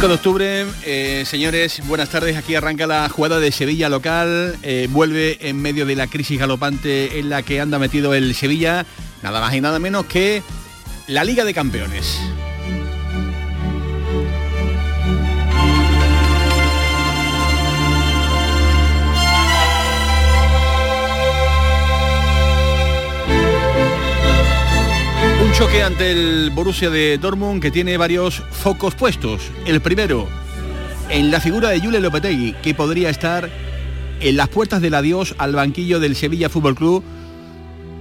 5 de octubre, eh, señores, buenas tardes. Aquí arranca la jugada de Sevilla local. Eh, vuelve en medio de la crisis galopante en la que anda metido el Sevilla. Nada más y nada menos que la Liga de Campeones. Choque ante el Borussia de Dortmund que tiene varios focos puestos. El primero, en la figura de Jule Lopetegui, que podría estar en las puertas del adiós al banquillo del Sevilla Fútbol Club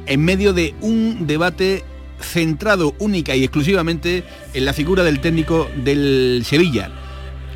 en medio de un debate centrado única y exclusivamente en la figura del técnico del Sevilla.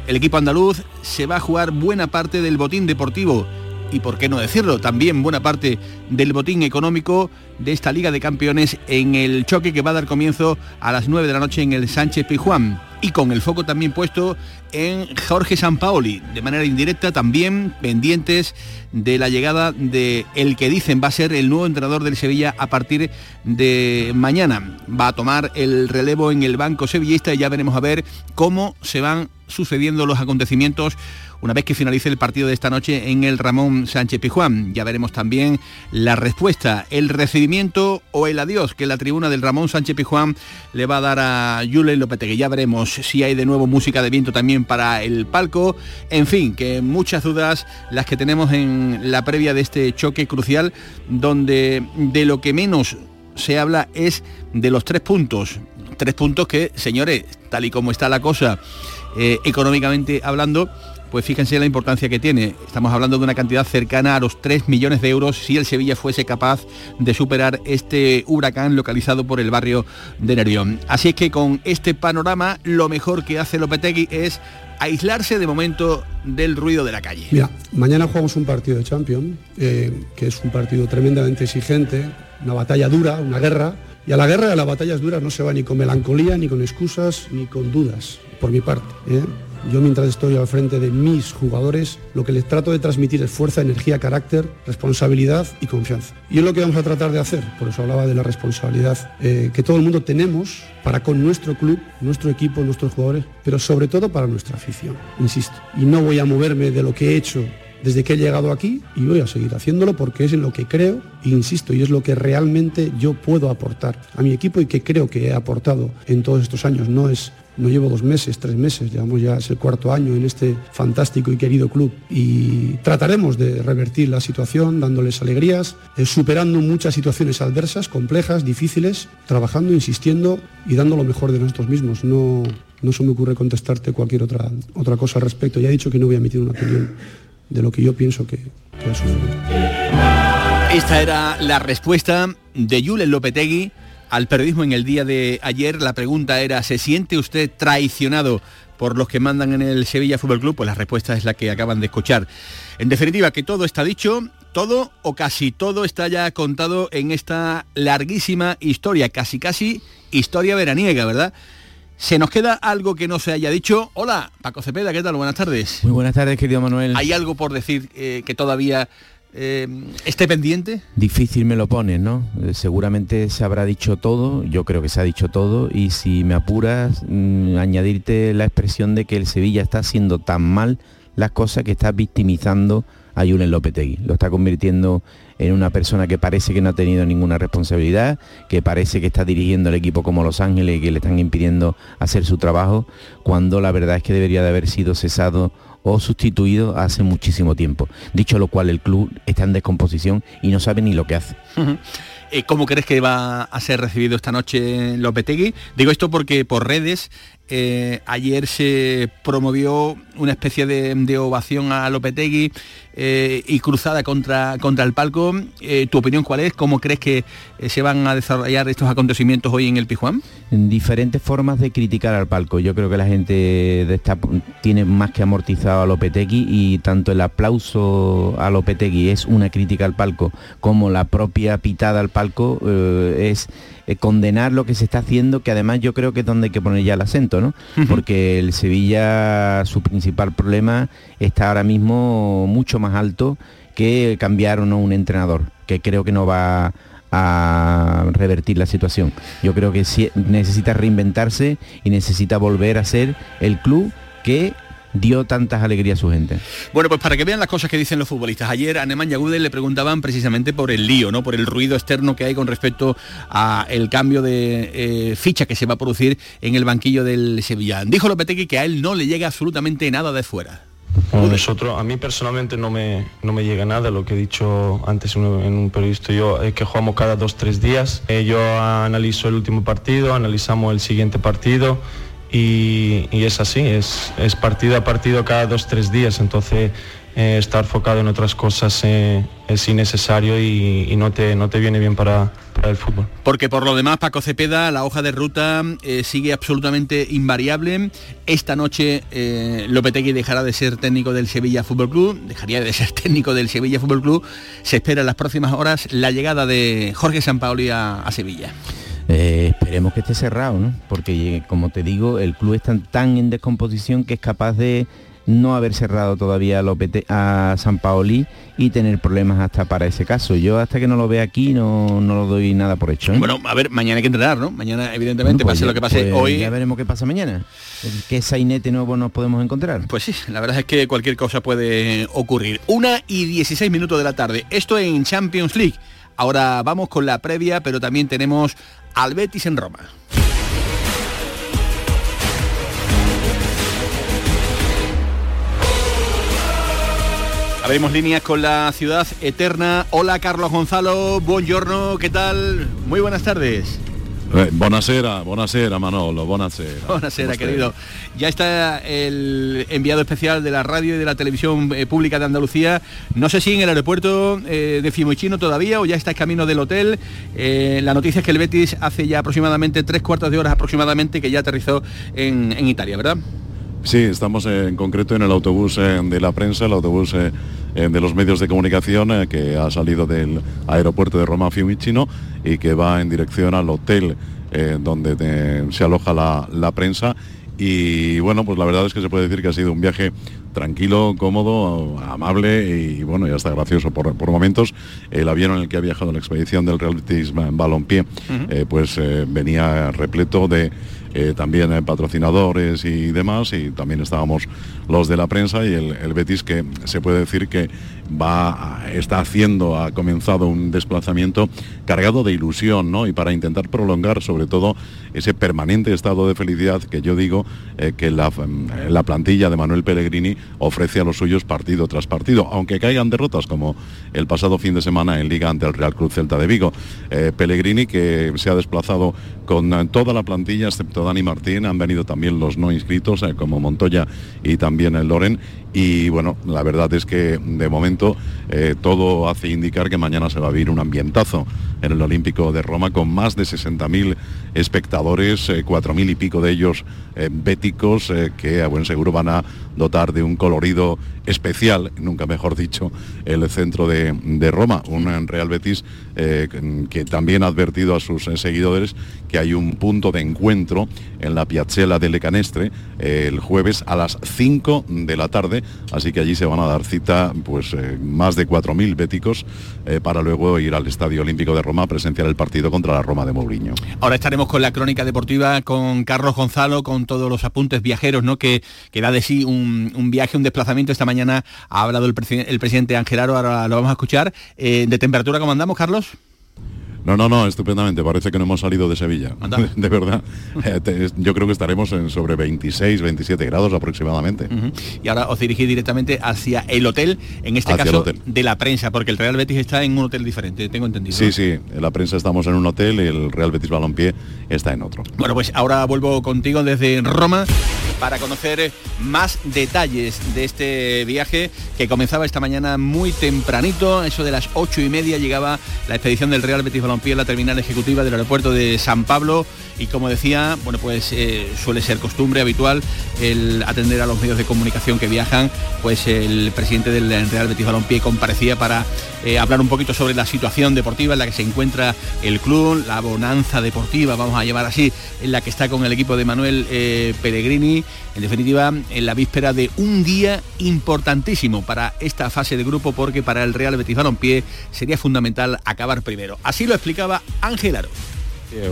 El equipo andaluz se va a jugar buena parte del botín deportivo y por qué no decirlo, también buena parte del botín económico de esta Liga de Campeones en el choque que va a dar comienzo a las 9 de la noche en el Sánchez Pijuán y con el foco también puesto en Jorge Sampaoli, de manera indirecta también pendientes de la llegada de el que dicen va a ser el nuevo entrenador del Sevilla a partir de mañana. Va a tomar el relevo en el banco sevillista y ya veremos a ver cómo se van sucediendo los acontecimientos una vez que finalice el partido de esta noche en el Ramón Sánchez Pijuán. Ya veremos también la respuesta, el recibimiento o el adiós que la tribuna del Ramón Sánchez Pijuán le va a dar a Julen Lopetegui. Ya veremos si hay de nuevo música de viento también para el palco. En fin, que muchas dudas las que tenemos en la previa de este choque crucial, donde de lo que menos se habla es de los tres puntos. Tres puntos que, señores, tal y como está la cosa, eh, económicamente hablando, pues fíjense la importancia que tiene. Estamos hablando de una cantidad cercana a los 3 millones de euros si el Sevilla fuese capaz de superar este huracán localizado por el barrio de Nervión. Así es que con este panorama lo mejor que hace Lopetegui es aislarse de momento del ruido de la calle. Mira, mañana jugamos un partido de Champions, eh, que es un partido tremendamente exigente, una batalla dura, una guerra, y a la guerra a las batallas duras no se va ni con melancolía, ni con excusas, ni con dudas, por mi parte. ¿eh? Yo mientras estoy al frente de mis jugadores, lo que les trato de transmitir es fuerza, energía, carácter, responsabilidad y confianza. Y es lo que vamos a tratar de hacer. Por eso hablaba de la responsabilidad eh, que todo el mundo tenemos para con nuestro club, nuestro equipo, nuestros jugadores, pero sobre todo para nuestra afición, insisto. Y no voy a moverme de lo que he hecho desde que he llegado aquí y voy a seguir haciéndolo porque es en lo que creo, e insisto, y es lo que realmente yo puedo aportar a mi equipo y que creo que he aportado en todos estos años. No es no llevo dos meses, tres meses, llevamos ya es el cuarto año en este fantástico y querido club y trataremos de revertir la situación dándoles alegrías, eh, superando muchas situaciones adversas, complejas, difíciles, trabajando, insistiendo y dando lo mejor de nosotros mismos. No, no se me ocurre contestarte cualquier otra, otra cosa al respecto. Ya he dicho que no voy a emitir una opinión de lo que yo pienso que, que ha sucedido. Esta era la respuesta de Julen Lopetegui al periodismo en el día de ayer. La pregunta era, ¿se siente usted traicionado por los que mandan en el Sevilla Fútbol Club? Pues la respuesta es la que acaban de escuchar. En definitiva, que todo está dicho, todo o casi todo está ya contado en esta larguísima historia, casi casi historia veraniega, ¿verdad? ¿Se nos queda algo que no se haya dicho? Hola, Paco Cepeda, ¿qué tal? Buenas tardes. Muy buenas tardes, querido Manuel. ¿Hay algo por decir eh, que todavía eh, esté pendiente? Difícil me lo pones, ¿no? Eh, seguramente se habrá dicho todo, yo creo que se ha dicho todo, y si me apuras, mm, añadirte la expresión de que el Sevilla está haciendo tan mal las cosas que está victimizando a Julen Lopetegui. Lo está convirtiendo en una persona que parece que no ha tenido ninguna responsabilidad, que parece que está dirigiendo el equipo como Los Ángeles y que le están impidiendo hacer su trabajo, cuando la verdad es que debería de haber sido cesado o sustituido hace muchísimo tiempo. Dicho lo cual, el club está en descomposición y no sabe ni lo que hace. Eh, ¿Cómo crees que va a ser recibido esta noche Lopetegui? Digo esto porque por redes eh, ayer se promovió una especie de, ovación a Lopetegui eh, y cruzada contra, contra el palco. Eh, ¿Tu opinión cuál es? ¿Cómo crees que se van a desarrollar estos acontecimientos hoy en el Pijuán? En diferentes formas de criticar al palco. Yo creo que la gente de esta, tiene más que amortizado a Lopetegui y tanto el aplauso a Lopetegui es una crítica al palco como la propia pitada al palco es eh, condenar lo que se está haciendo, que además yo creo que es donde hay que poner ya el acento, ¿no? Porque el Sevilla, su principal problema está ahora mismo mucho más alto que cambiar o no un entrenador, que creo que no va a revertir la situación. Yo creo que necesita reinventarse y necesita volver a ser el club qué dio tantas alegrías a su gente. Bueno, pues para que vean las cosas que dicen los futbolistas. Ayer a Nemanja Gudel le preguntaban precisamente por el lío, ¿no? Por el ruido externo que hay con respecto a el cambio de eh, ficha que se va a producir en el banquillo del Sevilla. Dijo Lopetegui que a él no le llega absolutamente nada de fuera. nosotros, a mí personalmente no me, no me llega nada, lo que he dicho antes en un, periodista, yo es que jugamos cada dos, tres días, eh, yo analizo el último partido, analizamos el siguiente partido, y, es así, es, es, partido a partido cada dos, tres días, entonces eh, estar enfocado en otras cosas eh, es innecesario y, no, te, no te viene bien para, el fútbol. Porque por lo demás, Paco Cepeda, la hoja de ruta eh, sigue absolutamente invariable. Esta noche Lopetegui dejará de ser técnico del Sevilla Fútbol Club, dejaría de ser técnico del Sevilla Fútbol Club. Se espera en las próximas horas la llegada de Jorge Sampaoli a, a Sevilla. Eh, esperemos que esté cerrado, ¿no? Porque como te digo, el club está tan en descomposición que es capaz de no haber cerrado todavía a, San Paoli y tener problemas hasta para ese caso. Yo hasta que no lo vea aquí no, no lo doy nada por hecho. ¿eh? Bueno, a ver, mañana hay que entrenar, ¿no? Mañana, evidentemente, pues pase lo que pase pues hoy. Ya veremos qué pasa mañana. ¿Qué sainete nuevo nos podemos encontrar? Pues sí, la verdad es que cualquier cosa puede ocurrir. Una y 16 minutos de la tarde. Esto en Champions League. Ahora vamos con la previa, pero también tenemos al Betis en Roma. Abrimos líneas con la ciudad eterna. Hola Carlos Gonzalo, buongiorno, ¿qué tal? Muy buenas tardes. Eh, buonasera, buonasera Manolo, buonasera. Buonasera, querido. Ya está el enviado especial de la radio y de la televisión eh, pública de Andalucía. No sé si en el aeropuerto eh, de Fiumicino todavía o ya está en camino del hotel. la noticia es que el Betis hace ya aproximadamente tres cuartos de horas aproximadamente que ya aterrizó en, en Italia, ¿verdad? Sí, estamos en concreto en el autobús de la prensa, el autobús de los medios de comunicación que ha salido del aeropuerto de Roma Fiumicino y que va en dirección al hotel donde se aloja la, prensa. Y bueno, pues la verdad es que se puede decir que ha sido un viaje tranquilo, cómodo, amable y bueno, ya está gracioso por, momentos. El avión en el que ha viajado la expedición del Real Betis Balompié, pues venía repleto de eh, también eh, patrocinadores y demás, y también estábamos los de la prensa y el, Betis que se puede decir que va, está haciendo, ha comenzado un desplazamiento cargado de ilusión, ¿no? Y para intentar prolongar sobre todo ese permanente estado de felicidad que yo digo eh, que la, la, plantilla de Manuel Pellegrini ofrece a los suyos partido tras partido, aunque caigan derrotas como el pasado fin de semana en Liga ante el Real Cruz Celta de Vigo. Pellegrini que se ha desplazado con toda la plantilla excepto Dani Martín, han venido también los no inscritos eh, como Montoya y también el Loren y bueno, la verdad es que de momento eh, todo hace indicar que mañana se va a vivir un ambientazo en el Olímpico de Roma con más de 60.000 espectadores, 4.000 eh, y pico de ellos béticos que a buen seguro van a dotar de un colorido especial, nunca mejor dicho, el centro de, de Roma, un Real Betis que también ha advertido a sus seguidores que hay un punto de encuentro en la Piazzella delle Canestre el jueves a las 5 de la tarde, así que allí se van a dar cita pues eh, más de 4.000 béticos eh, para luego ir al Estadio Olímpico de Roma a presenciar el partido contra la Roma de Mourinho. Ahora estaremos con la crónica deportiva con Carlos Gonzalo, con todos los apuntes viajeros, ¿no? Que, que da de sí un, viaje, un desplazamiento. Esta mañana ha hablado el, el presidente Angelaro, ahora lo vamos a escuchar. Eh, ¿De temperatura cómo andamos, Carlos? No, no, no, estupendamente. Parece que no hemos salido de Sevilla. De verdad. Eh, yo creo que estaremos en sobre 26, 27 grados aproximadamente. Y ahora os dirigís directamente hacia el hotel, en este caso de la prensa, porque el Real Betis está en un hotel diferente, tengo entendido. Sí, sí, en la prensa estamos en un hotel y el Real Betis Balompié está en otro. Bueno, pues ahora vuelvo contigo desde Roma para conocer más detalles de este viaje que comenzaba esta mañana muy tempranito, eso de las ocho y media llegaba la expedición del Real Betis Balompié en la terminal ejecutiva del aeropuerto de San Pablo y como decía, bueno pues eh, suele ser costumbre habitual el atender a los medios de comunicación que viajan, pues el presidente del Real Betis Balompié comparecía para eh, hablar un poquito sobre la situación deportiva en la que se encuentra el club, la bonanza deportiva, vamos a llevar así, en la que está con el equipo de Manuel eh, Pellegrini, en definitiva, en la víspera de un día importantísimo para esta fase de grupo porque para el Real Betis Balompié sería fundamental acabar primero. Así lo explicaba Ángel Aro.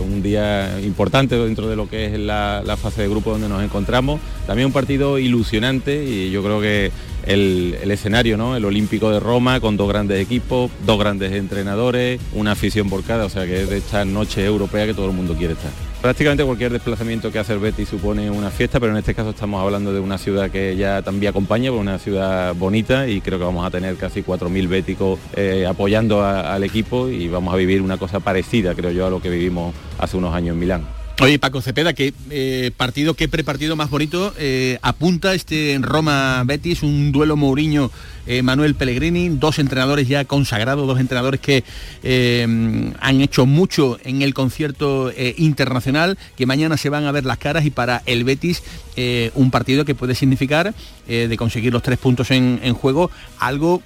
Un día importante dentro de lo que es la, fase de grupo donde nos encontramos. También un partido ilusionante y yo creo que el, escenario, ¿no? El Olímpico de Roma con dos grandes equipos, dos grandes entrenadores, una afición por cada, o sea que es de esta noche europea que todo el mundo quiere estar. Prácticamente cualquier desplazamiento que hace el Betis supone una fiesta, pero en este caso estamos hablando de una ciudad que ya también acompaña, una ciudad bonita y creo que vamos a tener casi 4.000 béticos eh, apoyando al equipo y vamos a vivir una cosa parecida, creo yo, a lo que vivimos hace unos años en Milán. Oye, Paco Cepeda, ¿qué eh, partido, qué prepartido más bonito eh, apunta este Roma-Betis, un duelo Mourinho eh, Manuel Pellegrini, dos entrenadores ya consagrados, dos entrenadores que han hecho mucho en el concierto internacional, que mañana se van a ver las caras y para el Betis un partido que puede significar de conseguir los tres puntos en, en juego, algo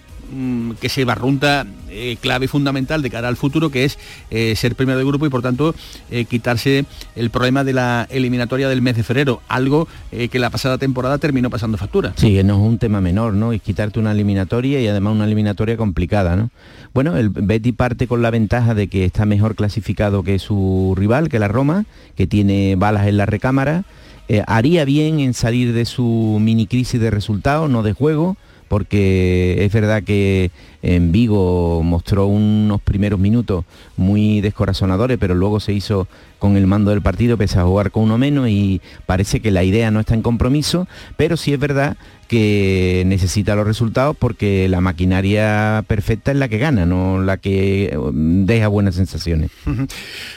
que se barrunta eh, clave fundamental de cara al futuro, que es eh, ser primero de grupo y por tanto eh, quitarse el problema de la eliminatoria del mes de febrero, algo que la pasada temporada terminó pasando factura. Sí, no es un tema menor, ¿no? Es quitarte una eliminatoria y además una eliminatoria complicada, ¿no? Bueno, el Betty parte con la ventaja de que está mejor clasificado que su rival, que la Roma, que tiene balas en la recámara. haría bien en salir de su mini crisis de resultados, no de juego, porque es verdad que en Vigo mostró unos primeros minutos muy descorazonadores, pero luego se hizo con el mando del partido, pese a jugar con uno menos y parece que la idea no está en compromiso, pero sí es verdad que necesita los resultados porque la maquinaria perfecta es la que gana, no la que um, deja buenas sensaciones.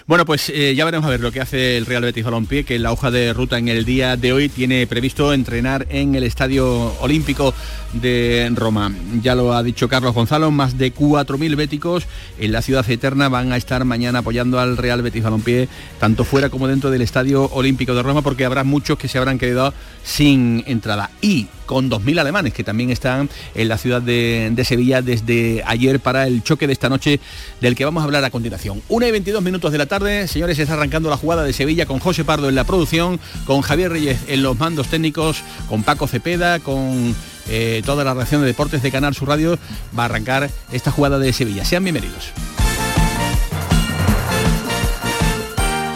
Bueno, pues eh, ya veremos a ver lo que hace el Real Betis Balompié, que la hoja de ruta en el día de hoy tiene previsto entrenar en el Estadio Olímpico de Roma. Ya lo ha dicho Carlos Más de 4.000 béticos en la ciudad eterna van a estar mañana apoyando al Real Betis Balompié, tanto fuera como dentro del Estadio Olímpico de Roma, porque habrá muchos que se habrán quedado sin entrada. Y con 2.000 alemanes que también están en la ciudad de, Sevilla desde ayer para el choque de esta noche del que vamos a hablar a continuación. 1 y 22 minutos de la tarde, señores, está arrancando la jugada de Sevilla con José Pardo en la producción, con Javier Reyes en los mandos técnicos, con Paco Cepeda, con eh, toda la reacción de deportes de Canal Sur Radio, va a arrancar esta jugada de Sevilla. Sean bienvenidos.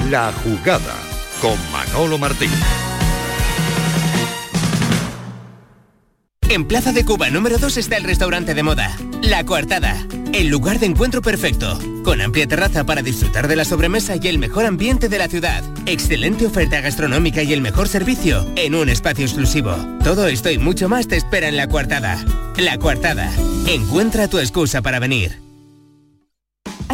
La jugada con Manolo Martín. En Plaza de Cuba número 2 está el restaurante de moda, La Coartada, el lugar de encuentro perfecto, con amplia terraza para disfrutar de la sobremesa y el mejor ambiente de la ciudad, excelente oferta gastronómica y el mejor servicio en un espacio exclusivo. Todo esto y mucho más te espera en La Coartada. La Coartada, encuentra tu excusa para venir.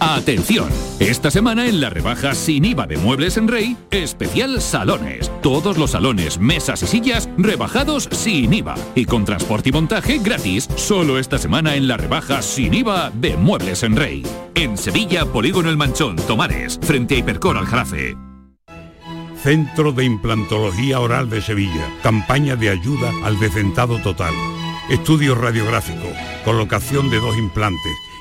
Atención, esta semana en la rebaja sin IVA de Muebles en Rey, especial salones. Todos los salones, mesas y sillas rebajados sin IVA y con transporte y montaje gratis, solo esta semana en la rebaja sin IVA de Muebles en Rey. En Sevilla, Polígono El Manchón, Tomares, frente a Hipercor al Jarafe. Centro de Implantología Oral de Sevilla. Campaña de ayuda al decentado total. Estudio radiográfico. Colocación de dos implantes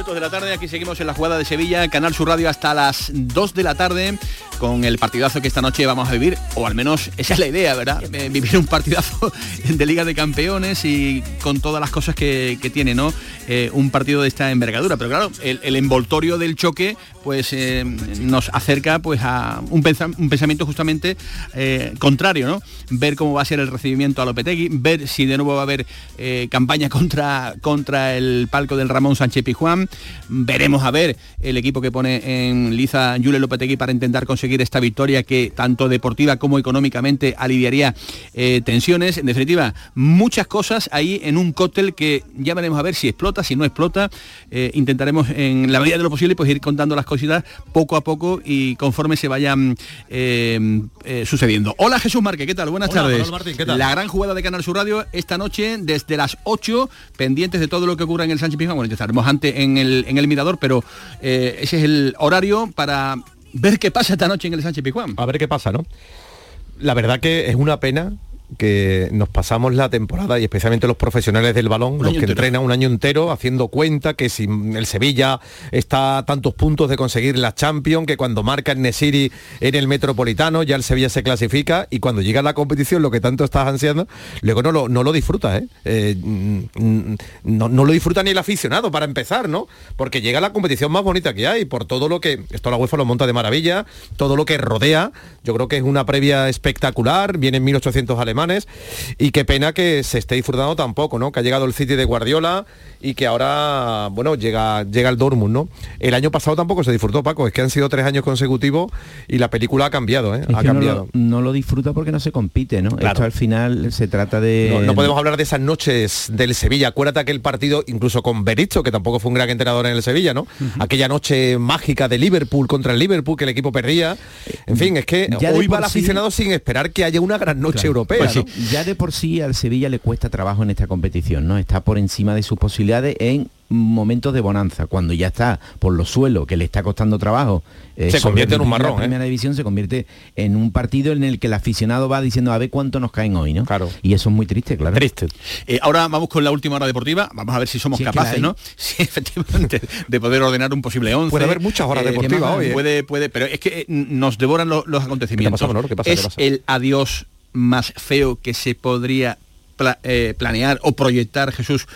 Minutos de la tarde, aquí seguimos en la jugada de Sevilla, Canal Sur Radio hasta las 2 de la tarde, con el partidazo que esta noche vamos a vivir, o al menos esa es la idea, ¿verdad? Eh, vivir un partidazo de Liga de Campeones y con todas las cosas que, tiene, ¿no? Eh, un partido de esta envergadura. Pero claro, el, envoltorio del choque, pues eh, nos acerca pues a un, pensamiento justamente contrario, ¿no? Ver cómo va a ser el recibimiento a Lopetegui, ver si de nuevo va a haber campaña contra, contra el palco del Ramón Sánchez Pijuán. Veremos a ver el equipo que pone en liza Jule Lopetegui para intentar conseguir esta victoria que tanto deportiva como económicamente aliviaría eh, tensiones. En definitiva, muchas cosas ahí en un cóctel que ya veremos a ver si explota, si no explota. Eh, intentaremos en la medida de lo posible pues ir contando las cositas poco a poco y conforme se vayan eh, sucediendo. Hola Jesús Márquez, ¿qué tal? Buenas tardes. La gran jugada de Canal Sur Radio esta noche desde las 8, pendientes de todo lo que ocurra en el Sánchez Pizjuán. Bueno, estaremos antes en el, en el Mirador, pero ese es el horario para ver qué pasa esta noche en el Sánchez Pizjuán. A ver qué pasa, ¿no? La verdad que es una pena que nos pasamos la temporada y especialmente los profesionales del balón, los que entrenan un año entero haciendo cuenta que si el Sevilla está a tantos puntos de conseguir la Champions, que cuando marca el Nesiri en el Metropolitano ya el Sevilla se clasifica y cuando llega la competición lo que tanto estás ansiando, luego no lo, no lo disfruta, ¿eh? Eh, mm, no, no, lo disfruta ni el aficionado para empezar, ¿no? Porque llega la competición más bonita que hay, por todo lo que, esto la UEFA lo monta de maravilla, todo lo que rodea, yo creo que es una previa espectacular, vienen 1800 alemanes, y qué pena que se esté disfrutando tampoco, ¿no? Que ha llegado el City de Guardiola y que ahora, bueno, llega, llega el Dortmund, ¿no? El año pasado tampoco se disfrutó, Paco, es que han sido tres años consecutivos y la película ha cambiado, ¿eh? ha cambiado. No lo, disfruta porque no se compite, ¿no? Esto al final se trata de... No, podemos hablar de esas noches del Sevilla. Acuérdate aquel partido, incluso con Berizzo, que tampoco fue un gran entrenador en el Sevilla, ¿no? Aquella noche mágica de Liverpool contra el Liverpool, que el equipo perdía. En fin, es que hoy va el aficionado sin esperar que haya una gran noche europea. Pues ya de por sí al Sevilla le cuesta trabajo en esta competición, ¿no? Está por encima de sus posibilidades en momentos de bonanza, cuando ya está por los suelos, que le está costando trabajo. Eh, se convierte en un marrón. La primera división se convierte en un partido en el que el aficionado va diciendo a ver cuánto nos caen hoy, ¿no? Claro. Y eso es muy triste, claro. Triste. Eh, ahora vamos con la última hora deportiva, vamos a ver si somos capaces, ¿no? Sí, efectivamente, de poder ordenar un posible 11. Puede haber muchas horas eh, deportivas hoy. Puede, puede, pero es que nos devoran los acontecimientos. Es el adiós más feo que se podría planear o proyectar Jesús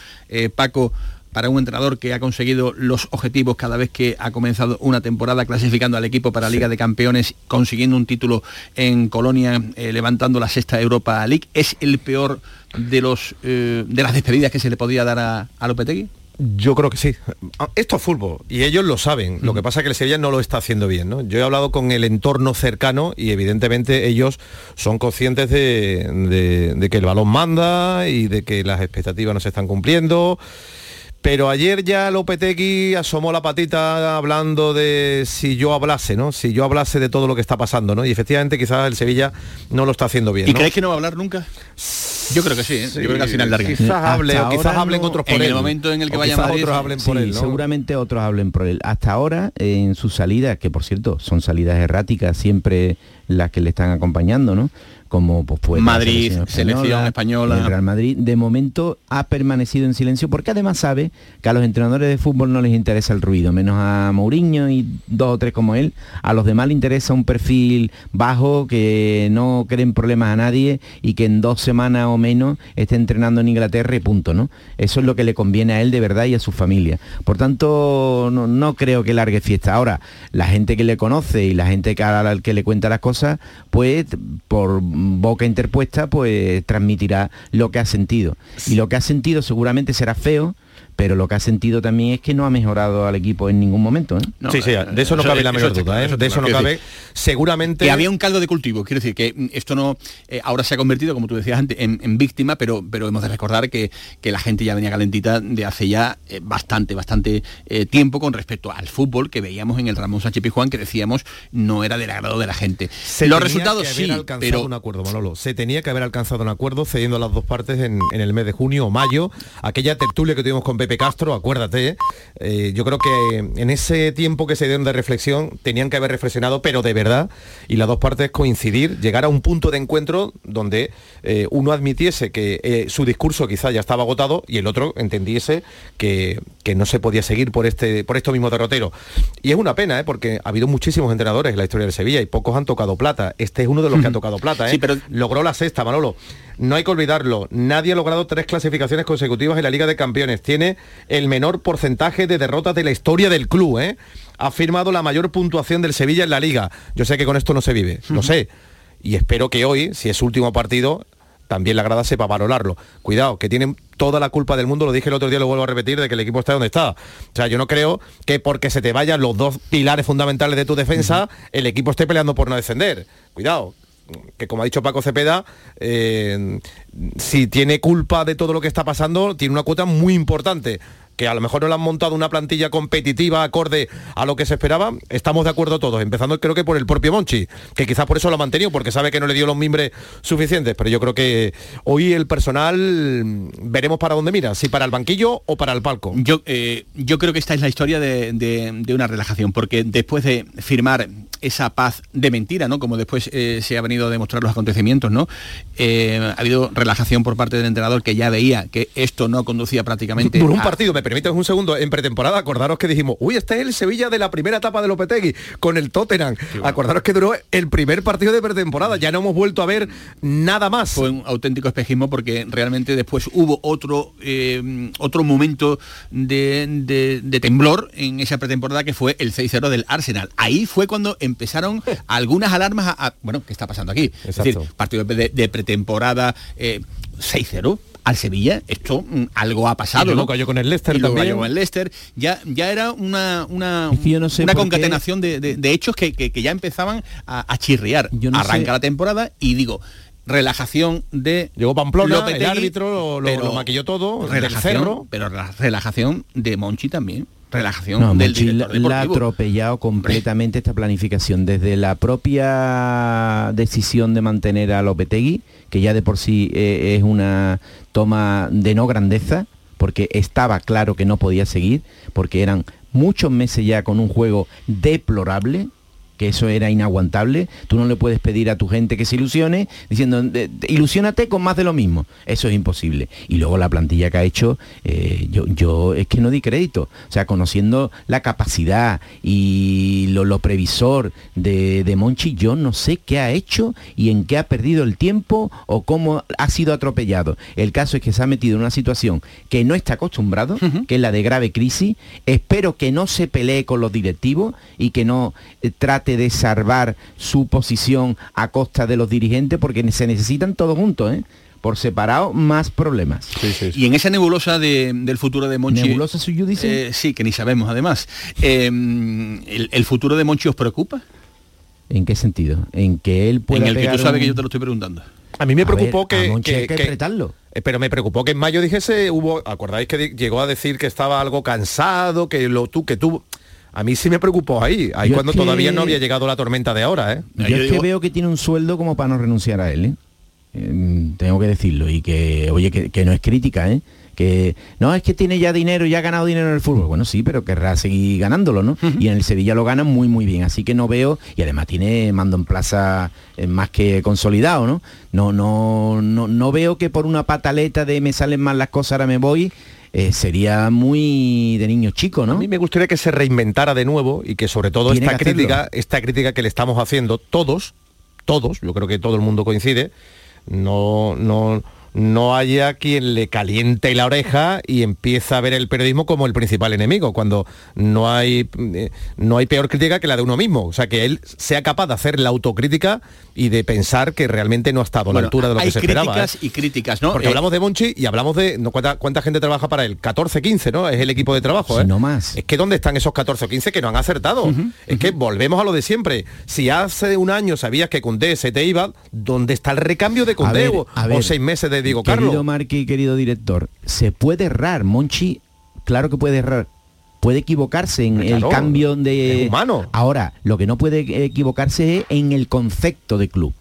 Paco para un entrenador que ha conseguido los objetivos cada vez que ha comenzado una temporada clasificando al equipo para Liga de Campeones, consiguiendo un título en Colonia, eh, levantando la sexta Europa League. ¿Es el peor de, los, eh, de las despedidas que se le podía dar a, a Lopetegui? Yo creo que sí. Esto es fútbol y ellos lo saben. Lo que pasa es que el Sevilla no lo está haciendo bien. ¿no? Yo he hablado con el entorno cercano y evidentemente ellos son conscientes de, de que el balón manda y de que las expectativas no se están cumpliendo pero ayer ya Lopetegui asomó la patita hablando de si yo hablase, ¿no? Si yo hablase de todo lo que está pasando, ¿no? Y efectivamente quizás el Sevilla no lo está haciendo bien. ¿Y crees que no va a hablar nunca? Yo creo que sí, ¿eh? yo creo que al final. Quizás hable, o quizás hablen otros por en él. el momento en el que vaya otros hablen por él. Seguramente otros hablen por él. Hasta ahora, en sus salidas, que por cierto son salidas erráticas, siempre las que le están acompañando, ¿no? como pues, fue Madrid, selección española, el Real Madrid, de momento ha permanecido en silencio porque además sabe que a los entrenadores de fútbol no les interesa el ruido, menos a Mourinho y dos o tres como él, a los demás les interesa un perfil bajo, que no creen problemas a nadie y que en dos semanas o menos esté entrenando en Inglaterra y punto, ¿no? Eso es lo que le conviene a él de verdad y a su familia. Por tanto, no, creo que largue fiesta. Ahora, la gente que le conoce y la gente que, que le cuenta las cosas, pues por boca interpuesta, pues transmitirá lo que ha sentido. Y lo que ha sentido seguramente será feo, pero lo que ha sentido también es que no ha mejorado al equipo en ningún momento. ¿eh? sí, sí, de eso no cabe la menor duda, ¿eh? de eso no cabe. Seguramente... Que había un caldo de cultivo, quiero decir que esto no eh, ahora se ha convertido, como tú decías antes, en, víctima, pero, pero hemos de recordar que, que, la gente ya venía calentita de hace ya bastante, bastante tiempo con respecto al fútbol que veíamos en el Ramón Sánchez Pijuán, que decíamos no era del agrado de la gente. Los resultados sí, pero... un acuerdo, Manolo. Se tenía que haber alcanzado un acuerdo cediendo a las dos partes en, en el mes de junio o mayo, aquella tertulia que tuvimos con Pepe Castro, acuérdate, eh, yo creo que en ese tiempo que se dieron de reflexión tenían que haber reflexionado, pero de verdad, y las dos partes coincidir, llegar a un punto de encuentro donde eh, uno admitiese que eh, su discurso quizá ya estaba agotado y el otro entendiese que, que no se podía seguir por, este, por estos mismos derroteros. Y es una pena, porque ha habido muchísimos entrenadores en la historia de Sevilla y pocos han tocado plata. Este es uno de los que ha tocado plata, ¿eh? pero... Logró la sexta, Manolo. No hay que olvidarlo, nadie ha logrado tres clasificaciones consecutivas en la Liga de Campeones. Tiene el menor porcentaje de derrotas de la historia del club, ¿eh? Ha firmado la mayor puntuación del Sevilla en la Liga. Yo sé que con esto no se vive, lo sé. Y espero que hoy, si es último partido, también la grada sepa valorarlo. Cuidado, que tienen toda la culpa del mundo, lo dije el otro día, lo vuelvo a repetir, de que el equipo está donde está. O sea, yo no creo que porque se te vayan los dos pilares fundamentales de tu defensa, el equipo esté peleando por no descender. Cuidado, que como ha dicho Paco Cepeda, eh, si tiene culpa de todo lo que está pasando, tiene una cuota muy importante que a lo mejor no le han montado una plantilla competitiva acorde a lo que se esperaba, estamos de acuerdo todos, empezando creo que por el propio Monchi, que quizás por eso lo ha mantenido, porque sabe que no le dio los mimbres suficientes, pero yo creo que hoy el personal veremos para dónde mira, si para el banquillo o para el palco. Yo, eh, yo creo que esta es la historia de, una relajación, porque después de firmar esa paz de mentira, ¿no? Como después eh, se ha venido a demostrar los acontecimientos, ¿no? Eh, ha habido relajación por parte del entrenador que ya veía que esto no conducía prácticamente. Por un partido, me permites un segundo, en pretemporada, acordaros que dijimos, uy, este es el Sevilla de la primera etapa de Lopetegui, con el Tottenham. Acordaros que duró el primer partido de pretemporada, ya no hemos vuelto a ver nada más. Fue un auténtico espejismo porque realmente después hubo otro, eh, otro momento de, temblor en esa pretemporada que fue el 6-0 del Arsenal. Ahí fue cuando empezaron algunas alarmas a, bueno, ¿qué está pasando aquí? Es decir, partido de, pretemporada 6-0 eh, al Sevilla, esto mm, algo ha pasado. Y cayó con el Leicester y también. con el Leicester. Ya, ya era una, una, una concatenación de, hechos que, ya empezaban a, chirriar. Arranca la temporada y digo, relajación de llegó Pamplona el árbitro lo, pero, maquilló todo relajación, pero la relajación de Monchi también relajación del Monchi la, ha atropellado completamente esta planificación. Desde la propia decisión de mantener a Lopetegui que ya de por sí eh, es una toma de no grandeza, porque estaba claro que no podía seguir, porque eran muchos meses ya con un juego deplorable, que eso era inaguantable. Tú no le puedes pedir a tu gente que se ilusione diciendo, ilusionate con más de lo mismo. Eso es imposible. Y luego la plantilla que ha hecho, eh, yo, yo es que no di crédito. O sea, conociendo la capacidad y lo, previsor de, de, Monchi, yo no sé qué ha hecho y en qué ha perdido el tiempo o cómo ha sido atropellado. El caso es que se ha metido en una situación que no está acostumbrado, que es la de grave crisis. Espero que no se pelee con los directivos y que no eh, trate de salvar su posición a costa de los dirigentes porque se necesitan todos juntos, ¿eh? por separado más problemas. Y en esa nebulosa del futuro de Monchi... ¿Nebulosa suyo dice? Eh, sí, que ni sabemos además. Em, ¿el, futuro de Monchi os preocupa? ¿En qué sentido? En que él puede. En el que tú sabes que yo te lo estoy preguntando. A mí me preocupó que, que, que, eh, pero me preocupó que en mayo dijese, hubo, acordáis que llegó a decir que estaba algo cansado, que lo tú, que tú a mí sí me preocupó ahí, ahí cuando todavía no había llegado la tormenta de ahora. ¿eh? Yo, es que veo que tiene un sueldo como para no renunciar a él. ¿eh? Tengo que decirlo. Y que, oye, que, no es crítica, ¿eh? que no es que tiene ya dinero, ya ha ganado dinero en el fútbol. Bueno, sí, pero querrá seguir ganándolo, ¿no? Y en el Sevilla lo gana muy, muy bien. Así que no veo, y además tiene mando en plaza eh, más que consolidado, ¿no? No, no, no, no veo que por una pataleta de me salen mal las cosas, ahora me voy, eh, sería muy de niño chico, ¿no? A mí me gustaría que se reinventara de nuevo y que sobre todo esta crítica, esta crítica que le estamos haciendo todos, todos, yo creo que todo el mundo coincide, no, no, no haya quien le caliente la oreja y empieza a ver el periodismo como el principal enemigo, cuando no hay, eh, no hay peor crítica que la de uno mismo. O sea, que él sea capaz de hacer la autocrítica y de pensar que realmente no ha estado a la altura de lo que se esperaba. Hay críticas y críticas, ¿no? Porque eh, hablamos de Monchi y hablamos de no, ¿cuánta, gente trabaja para él. 14, 15, ¿no? Es el equipo de trabajo, ¿eh? no más. Es que ¿dónde están esos 14 o 15 que no han acertado? es que volvemos a lo de siempre. Si hace un año sabías que Cundé se te iba, ¿dónde está el recambio de Cundé? o, seis meses de Querido Carlos. Marqui, querido director, se puede errar. Monchi, claro que puede errar. Puede equivocarse en el cambio de... humano. Ahora, lo que no puede equivocarse es en el concepto de club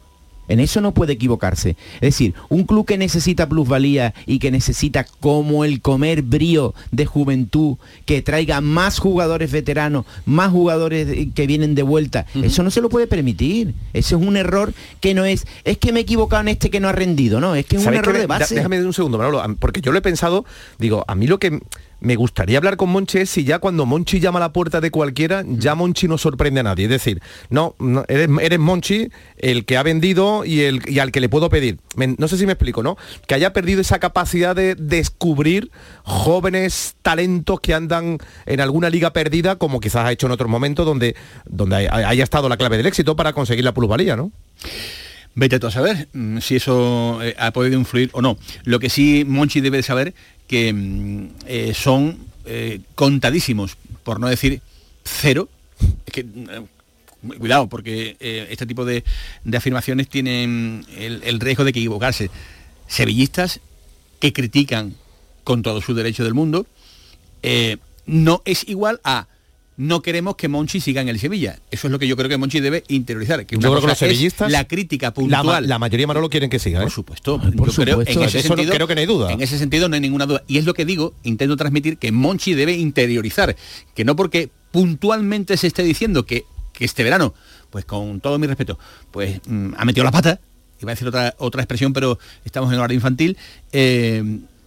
En eso no puede equivocarse. Es decir, un club que necesita plusvalía y que necesita como el comer brío de juventud, que traiga más jugadores veteranos, más jugadores que vienen de vuelta, eso no se lo puede permitir. Eso es un error que no es, es que me he equivocado en este que no ha rendido, no, es que es un ¿Sabes error de base. Déjame un segundo, Manolo, porque yo lo he pensado, digo, a mí lo que me gustaría hablar con Monchi es si ya cuando Monchi llama a la puerta de cualquiera, ya Monchi no sorprende a nadie. Es decir, no, no, eres, eres Monchi el que ha vendido y, el, y al que le puedo pedir. Me- no sé si me explico, ¿no? Que haya perdido esa capacidad de descubrir jóvenes talentos que andan en alguna liga perdida, como quizás ha hecho en otros momentos donde, donde hay- haya estado la clave del éxito para conseguir la plusvalía, ¿no? Vete tú a saber mm, si eso eh, ha podido influir o no. Lo que sí Monchi debe de saber que mm, eh, son eh, contadísimos, por no decir cero. Es que, mm, cuidado, porque eh, este tipo de, de afirmaciones tienen el, el riesgo de equivocarse. Sevillistas que critican con todo su derecho del mundo, eh, no es igual a no queremos que Monchi siga en el Sevilla. Eso es lo que yo creo que Monchi debe interiorizar. Que una Yo creo que los sevillistas- la crítica puntual. la mayoría Manolo quieren que siga, ¿eh? Por supuesto. por Yo creo, en ese Eso no- sentido, creo que no hay duda. En ese sentido no hay ninguna duda. Y es lo que digo, intento transmitir que Monchi debe interiorizar, que no porque puntualmente se esté diciendo que, que este verano, pues con todo mi respeto, pues mm, ha metido la pata, iba a decir otra, otra expresión, pero estamos en horario infantil, eh,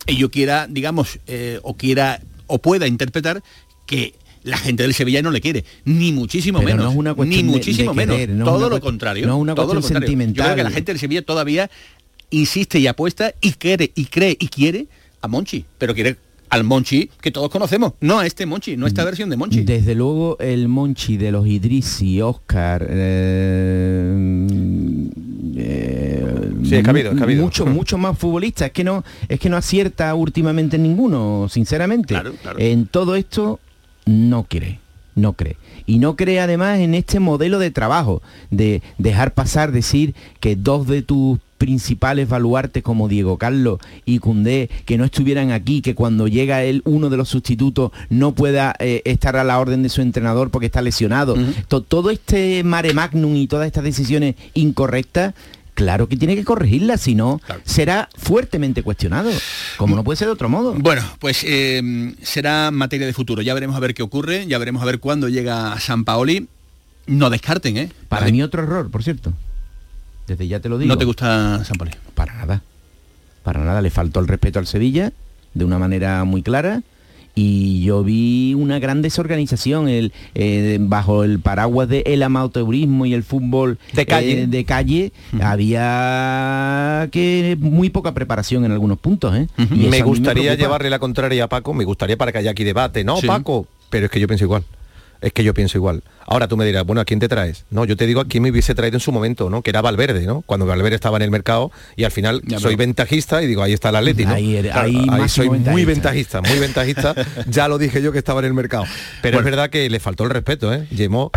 y yo quiera, digamos, eh, o quiera, o pueda interpretar que la gente del Sevilla no le quiere, ni muchísimo Pero menos, no es una ni cuestión de- muchísimo de menos, querer, no es todo una lo contrario, no es una todo lo cuestión contrario. Yo creo que la sentimental. gente del Sevilla todavía insiste y apuesta y quiere y cree y quiere a Monchi, pero quiere al Monchi que todos conocemos, no a este Monchi, no a esta Mm. versión de Monchi. Desde luego el Monchi de los Idrisi, Oscar, eh, eh, Sí, es habido, es habido. mucho, mucho más futbolistas. Es que no, es que no acierta últimamente en ninguno, sinceramente. En todo esto no cree, no cree. Y no cree además en este modelo de trabajo, de dejar pasar, decir que dos de tus principales baluartes como Diego Carlos y Cundé que no estuvieran aquí, que cuando llega él uno de los sustitutos no pueda eh, estar a la orden de su entrenador porque está lesionado. To- todo este mare magnum y todas estas decisiones incorrectas, claro que tiene que corregirlas, si no será fuertemente cuestionado, como no puede ser de otro modo. Bueno, pues eh, será materia de futuro. Ya veremos a ver qué ocurre, ya veremos a ver cuándo llega San Paoli. No descarten, ¿eh? Para mí otro error, por cierto. Desde ya te lo digo. ¿No te gusta San Paoli? Para nada. Para nada. Le faltó el respeto al Sevilla de una manera muy clara. Y yo vi una gran desorganización el, eh, bajo el paraguas del amateurismo y el fútbol De calle. eh, de calle había que muy poca preparación en algunos puntos ¿eh? Me gustaría llevarle la contraria a Paco, me gustaría para que haya aquí debate, no, Sí. Paco, pero es que yo pienso igual. Es que yo pienso igual. Ahora tú me dirás, bueno, ¿a quién te traes? No, yo te digo a quién me hubiese traído en su momento, ¿no? Que era Valverde, ¿no? Cuando Valverde estaba en el mercado y al final Ya, soy pero- ventajista y digo, ahí está el Atleti, ¿no? Ahí eres- Claro, ahí soy muy ventajista. muy ventajista. ya lo dije yo que estaba en el mercado. Pero es verdad que le faltó el respeto, ¿eh? Llamó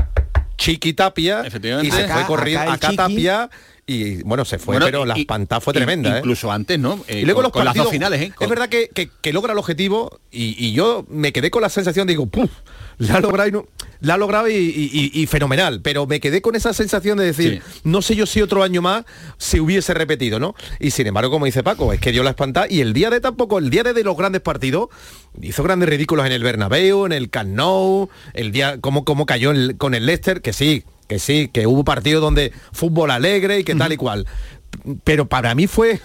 Chiqui Tapia y Efectivamente. se Acá- fue corriendo acá acá. Tapia y bueno, se fue, Bueno, pero la espantada fue tremenda, ¿eh? Incluso antes, ¿no? Eh, y luego con, los con las dos partidos, finales, ¿eh? Con- Es verdad que, que- que logra el objetivo y, y yo me quedé con la sensación, digo, ¡puf! La ha logrado y, no- la ha logrado y, y- y- y fenomenal, pero me quedé con esa sensación de decir, no sé yo si otro año más se hubiese repetido, ¿no? Y sin embargo, como dice Paco, es que dio la espantada y el día de tampoco, el día de, de los grandes partidos, hizo grandes ridículos en el Bernabéu, en el Camp Nou, el día, como, como cayó el- con el Leicester, que sí, que sí, que hubo partidos donde fútbol alegre y que tal y cual. Pero para mí fue...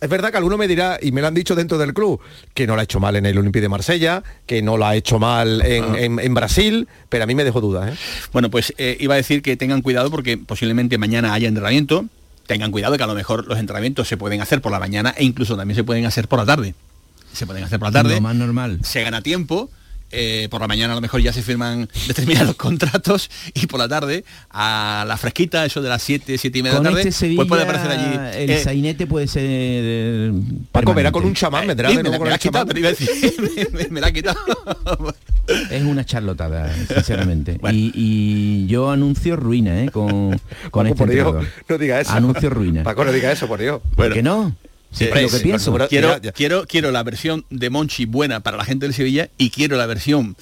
Es verdad que alguno me dirá, y me lo han dicho dentro del club, que no lo ha hecho mal en el Olympique de Marsella, que no lo ha hecho mal en, Ah. en- en Brasil, pero a mí me dejó dudas. ¿eh? Bueno, pues eh, iba a decir que tengan cuidado porque posiblemente mañana haya entrenamiento. Tengan cuidado que a lo mejor los entrenamientos se pueden hacer por la mañana e incluso también se pueden hacer por la tarde. Se pueden hacer por la tarde. Lo más normal. Se gana tiempo. Eh, por la mañana a lo mejor ya se firman determinados contratos y por la tarde a la fresquita, eso de las 7, 7 y media Con de la tarde, este Sevilla, pues puede aparecer allí. el eh, sainete puede ser eh, Paco verá con un chamán, vendrá de me, nuevo la- con me la me, me la ha quitado. Es una charlotada, sinceramente. y, y yo anuncio ruina, ¿eh? Con, con Paco, este por Dios, no diga eso. Anuncio ruina. Paco, no diga eso, por Dios. ¿Por qué no? Es lo que pienso. por. Quiero, Ya, ya. quiero, quiero la versión de Monchi buena para la gente del Sevilla y quiero la versión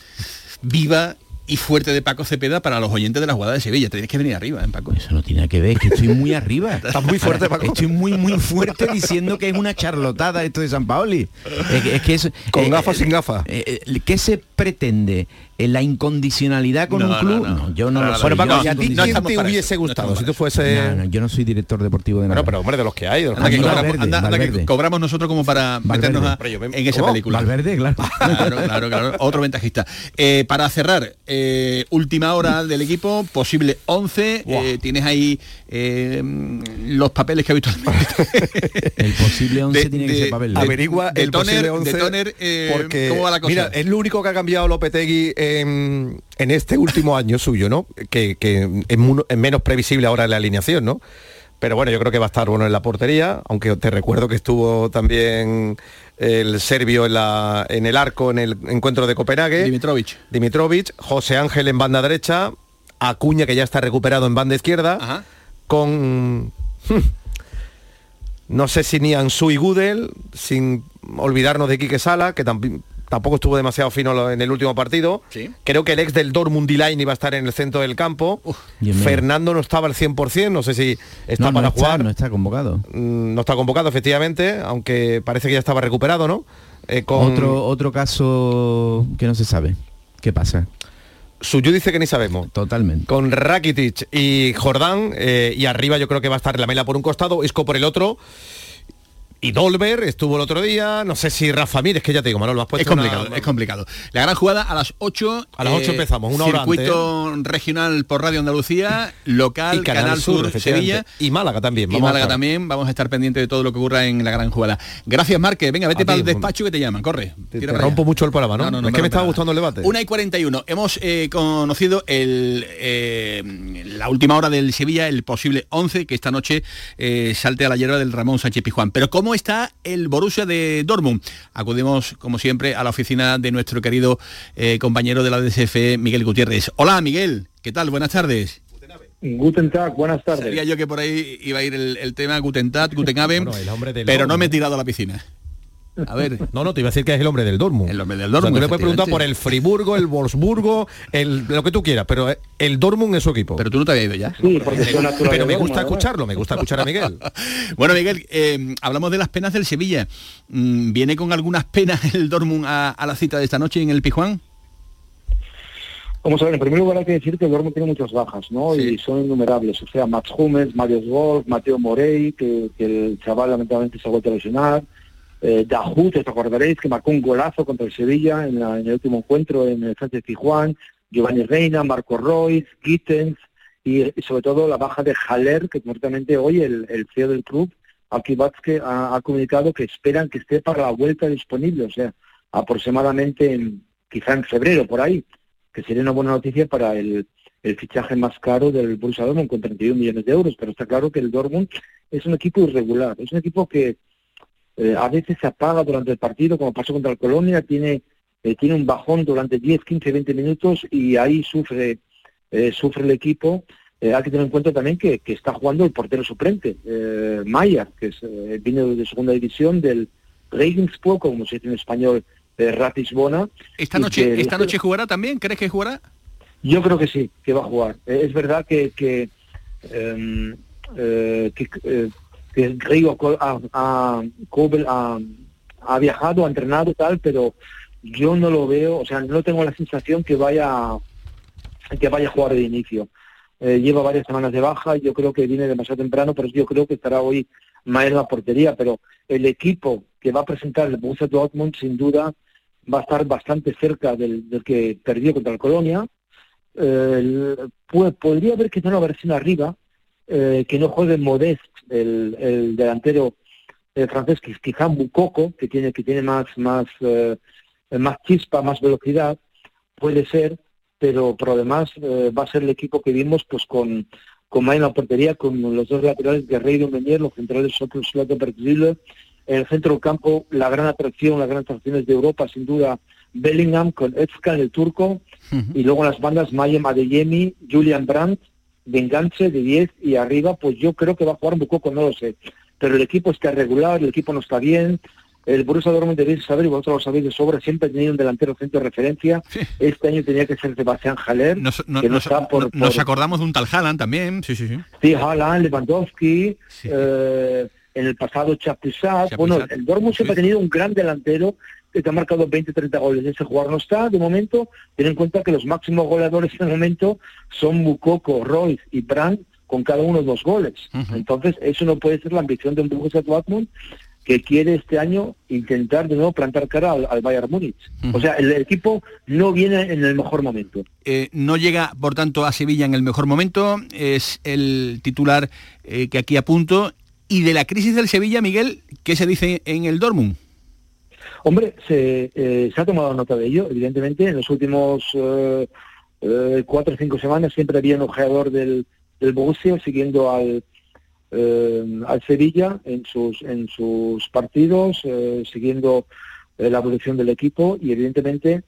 viva y fuerte de Paco Cepeda para los oyentes de la jugada de Sevilla. Tienes que venir arriba, ¿eh, Paco? Eso no tiene nada que ver, es que estoy muy arriba. Estás muy fuerte, Paco. Estoy muy, muy fuerte diciendo que es una charlotada esto de San Paoli. Es que, es que eso- Con eh, gafas, eh, sin gafas. eh, eh, ¿Qué se pretende? ¿En ¿La incondicionalidad con No, un no, club? no. yo no No, lo no, soy. Bueno, no, Paco, Yo ¿y a no ti soy- no quién te hubiese eso, no gustado si tú fuese... No, no, yo no soy director deportivo de nada. Bueno, pero hombre, de los que hay, de los Anda que que, Valverde, cobramos, anda- anda que cobramos nosotros como para Valverde. meternos a- en esa ¿Cómo? película. Valverde, claro. Claro, claro, claro. Otro ventajista. Eh, para cerrar, eh, última hora del equipo, posible 11. eh, tienes ahí eh, los papeles que habitualmente. El posible 11 De- tiene que ser papel. de- averigua de el Toner- posible de 11 Toner, eh, porque ¿cómo va la cosa? mira es lo único que ha cambiado Lopetegui en, en este último año suyo no que, que es, menos previsible ahora la alineación no pero bueno yo creo que va a estar bueno en la portería aunque te recuerdo que estuvo también el serbio en, la, en el arco en el encuentro de Copenhague Dimitrovic. Dimitrovic José Ángel en banda derecha Acuña que ya está recuperado en banda izquierda Ajá. Con hmm, no sé si ni Ansu y Gudel, sin olvidarnos de Quique Sala, que tamp- tampoco estuvo demasiado fino en el último partido. Sí. Creo que el ex del Dortmund Line iba a estar en el centro del campo. Fernando no estaba al 100%, no sé si está no, para no está, jugar. no está convocado. Mm, no está convocado, efectivamente, aunque parece que ya estaba recuperado, ¿no? Eh, con... Otro, otro caso que no se sabe. ¿Qué pasa? Suyu dice que ni sabemos. Totalmente. Con Rakitic y Jordán, eh, y arriba yo creo que va a estar Lamela por un costado, Isco por el otro. Y Dolber estuvo el otro día, no sé si Rafa Mir, es que ya te digo, Manolo, has Es puesto complicado, una- es complicado. La gran jugada a las 8. A las 8 empezamos, una hora Circuito regional por Radio Andalucía, local, y Canal, Sur, efectivamente. Sevilla. Y Málaga también. Y vamos a Málaga también, vamos a estar pendientes de todo lo que ocurra en la gran jugada. Gracias, Marque. Venga, vete A para ti, el despacho que te llaman, corre. Te, te rompo allá. mucho el programa, ¿no? No, no, no es que me estaba gustando el debate. Una y 41. Hemos eh, conocido el, eh, la última hora del Sevilla, el posible 11 que esta noche eh, salte a la hierba del Ramón Sánchez Pizjuán. Pero ¿cómo está el Borussia de Dortmund? Acudimos, como siempre, a la oficina de nuestro querido eh, compañero de la DSF, Miguel Gutiérrez. Hola, Miguel. ¿Qué tal? Buenas tardes. Guten Tag, buenas tardes. Sabía yo que por ahí iba a ir el, el tema Guten Tag, Guten Abend, Bueno, el hombre del pero no me he tirado a la piscina. A ver, No, no, te iba a decir que es el hombre del Dortmund. El hombre del O sea, Dortmund, tú le puedes preguntar por el Friburgo, el Wolfsburgo, el, lo que tú quieras, pero eh, el Dortmund es su equipo. pero tú no te habías ido ya. Sí, porque soy Pero me Dortmund, gusta escucharlo, me gusta escuchar a Miguel. Bueno, Miguel, eh, hablamos de las penas del Sevilla. Mm, ¿Viene con algunas penas el Dortmund a, a la cita de esta noche en el Pijuán? Vamos a ver, en primer lugar hay que decir que el Dortmund tiene muchas bajas, ¿no? Sí. Y son innumerables. O sea, Mats Hummels, Mario Wolf, Mateo Morey, que, que el chaval lamentablemente se ha vuelto a lesionar. Eh, Dahut, os acordaréis, que marcó un golazo contra el Sevilla en, la- en el último encuentro en el Sánchez Tijuán. Giovanni Reina, Marco Royce, Gittens y, sobre todo la baja de Haller, que concretamente hoy el, el CEO del club, Aki ha, ha comunicado que esperan que esté para la vuelta disponible, o sea, aproximadamente en, quizá en febrero, por ahí que sería una buena noticia para el, el fichaje más caro del Borussia Dortmund con 31 millones de euros, pero está claro que el Dortmund es un equipo irregular, es un equipo que eh, a veces se apaga durante el partido, como pasó contra el Colonia, tiene eh, tiene un bajón durante 10, 15, 20 minutos y ahí sufre eh, sufre el equipo. Hay que tener en cuenta también que, que está jugando el portero suplente, Maya, que es, vino de segunda división del Regensburg, como se dice en español, Ratisbona. ¿Esta noche, que- ¿Esta noche jugará también? ¿Crees que jugará? yo creo que sí, que va a jugar. Es verdad que que, em, eh, que, eh, que Gregor Ko- ha, ha- viajado, ha entrenado tal, pero yo no lo veo, o sea, no tengo la sensación que vaya que vaya a jugar de inicio. Eh, lleva varias semanas de baja, yo creo que viene demasiado temprano, pero yo creo que estará hoy más en la portería, pero el equipo que va a presentar el Borussia Dortmund sin duda va a estar bastante cerca del, que perdió contra el Colonia. Eh, el- pu- podría haber que una versión arriba, eh, que no juegue Modest, el, el delantero eh, francés, que quizá Mukoko, que tiene, que tiene más, más, eh, más chispa, más velocidad, puede ser, pero por lo demás eh, va a ser el equipo que vimos pues con, con May en la portería, con los dos laterales Guerreiro y Meñer, los centrales Sotto, Slotterberg, Zille. En el centro del campo, la gran atracción, las grandes atracciones de Europa, sin duda, Bellingham con Özcan, el turco, y luego las bandas Mayem Adeyemi, Julian Brandt, de enganche de 10 y arriba, pues yo creo que va a jugar un poco, no lo sé. Pero el equipo está regular, el equipo no está bien, el Borussia Dortmund debéis saber, y vosotros lo sabéis de sobra, siempre ha tenido un delantero centro de referencia. Este año tenía que ser Sebastián Haller, Nos, no- que no nos- está por, no- nos acordamos de un tal Haaland también, sí, sí, sí. Sí, Haaland, Lewandowski, eh, en el pasado. Chapuisat, Bueno, el Dortmund siempre ha tenido un gran delantero te ha marcado 20, 30 goles. Ese jugador no está, de momento. Ten en cuenta que los máximos goleadores en el momento son Mukoko, Royce y Brandt, con cada uno dos goles. Entonces, eso no puede ser la ambición de un Borussia Dortmund que quiere este año intentar de nuevo plantar cara al, al Bayern Múnich. O sea, el equipo no viene en el mejor momento. Eh, no llega, por tanto, a Sevilla en el mejor momento, es el titular eh, que aquí apunto. Y de la crisis del Sevilla, Miguel, ¿qué se dice en el Dortmund? Hombre, se, eh, se ha tomado nota de ello, evidentemente. En los últimos eh, eh, cuatro o cinco semanas siempre había un ojeador del, del Borussia siguiendo al, al Sevilla en sus, en sus partidos, siguiendo la evolución del equipo y evidentemente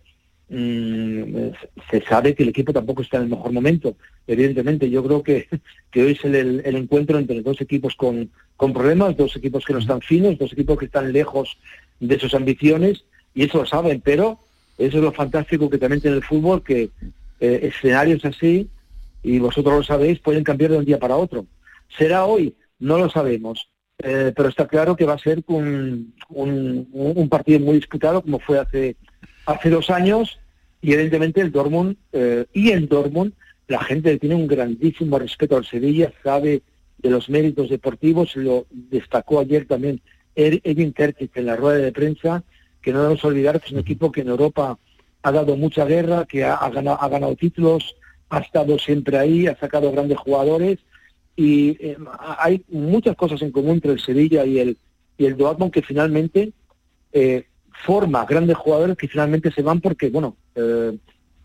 mm, se sabe que el equipo tampoco está en el mejor momento. Evidentemente, yo creo que, que hoy es el- el encuentro entre dos equipos con, con problemas, dos equipos que no están finos, dos equipos que están lejos de sus ambiciones, y eso lo saben, pero eso es lo fantástico que también tiene el fútbol, que eh, escenarios así, y vosotros lo sabéis, pueden cambiar de un día para otro. ¿Será hoy? No lo sabemos. Eh, pero está claro que va a ser un, un- partido muy disputado como fue hace, hace dos años y evidentemente el Dortmund eh, y en Dortmund la gente tiene un grandísimo respeto al Sevilla, sabe de los méritos deportivos, lo destacó ayer también Edwin Terzic en la rueda de prensa, que no debemos olvidar que es un equipo que en Europa ha dado mucha guerra, que ha, ha ganado, ha ganado títulos, ha estado siempre ahí, ha sacado grandes jugadores y eh, hay muchas cosas en común entre el Sevilla y el y el Dortmund que finalmente eh, forma grandes jugadores que finalmente se van porque bueno eh,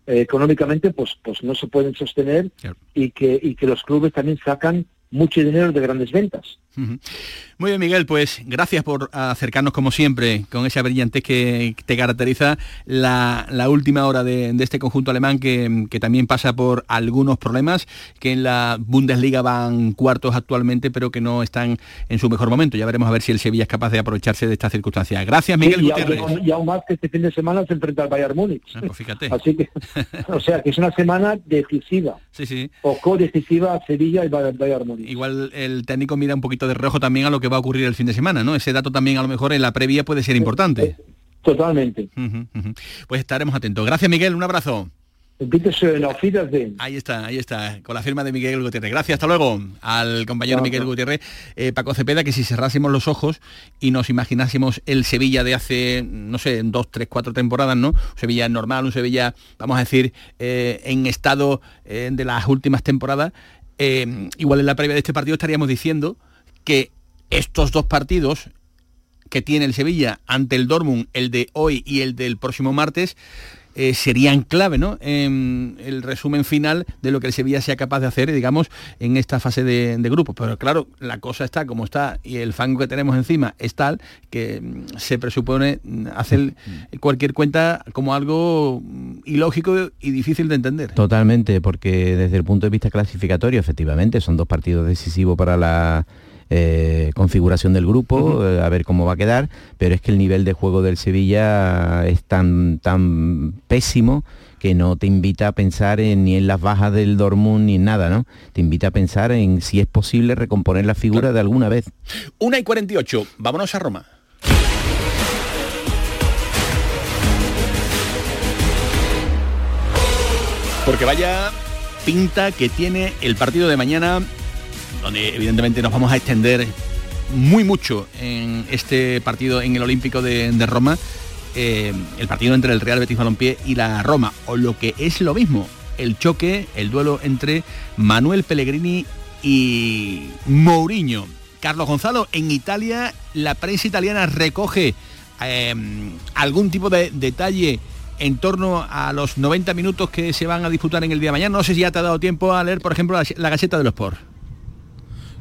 eh, económicamente pues pues no se pueden sostener y que y que los clubes también sacan mucho dinero de grandes ventas. Muy bien, Miguel, pues gracias por acercarnos como siempre con esa brillantez que te caracteriza la, la última hora de, de este conjunto alemán que, que también pasa por algunos problemas, que en la Bundesliga van cuartos actualmente, pero que no están en su mejor momento. Ya veremos a ver si el Sevilla es capaz de aprovecharse de estas circunstancias. Gracias, Miguel Sí, y, aún, y aún más que este fin de semana se enfrenta al Bayern Múnich pues fíjate. así que o sea que es una semana decisiva Sí, sí. o co-decisiva Sevilla y Bayern Múnich Igual el técnico mira un poquito de reojo también a lo que va a ocurrir el fin de semana, ¿no? Ese dato también a lo mejor en la previa puede ser importante. Totalmente. Ujú, ujú. Pues estaremos atentos. Gracias, Miguel. Un abrazo. Ahí está, ahí está, con la firma de Miguel Gutiérrez. Gracias, hasta luego al compañero Miguel. Gutiérrez. Eh, Paco Cepeda, que si cerrásemos los ojos y nos imaginásemos el Sevilla de hace, no sé, dos, tres, cuatro temporadas, ¿no? Un Sevilla normal, un Sevilla, vamos a decir, eh, en estado eh, de las últimas temporadas, eh, igual en la previa de este partido estaríamos diciendo que estos dos partidos que tiene el Sevilla ante el Dortmund, el de hoy y el del próximo martes, eh, serían clave, ¿no? En el resumen final de lo que el Sevilla sea capaz de hacer, digamos, en esta fase de, de grupos. Pero claro, la cosa está como está y el fango que tenemos encima es tal que mm, se presupone mm, hacer cualquier cuenta como algo mm, ilógico y difícil de entender. Totalmente, porque desde el punto de vista clasificatorio, efectivamente, son dos partidos decisivos para la eh, configuración del grupo, eh, a ver cómo va a quedar, pero es que el nivel de juego del Sevilla es tan, tan pésimo que no te invita a pensar en- ni en las bajas del Dortmund ni en nada, ¿no? Te invita a pensar en si es posible recomponer la figura de alguna vez. Una y 48, vámonos a Roma. Porque vaya pinta que tiene el partido de mañana, donde evidentemente nos vamos a extender muy mucho en este partido en el Olímpico de, Roma, eh, el partido entre el Real Betis Balompié y la Roma, o lo que es lo mismo, el choque, el duelo entre Manuel Pellegrini y Mourinho. Carlos Gonzalo, en Italia la prensa italiana recoge eh, algún tipo de detalle en torno a los 90 minutos que se van a disputar en el día de mañana. No sé si ya te ha dado tiempo a leer, por ejemplo, la, Gaceta de los Sport.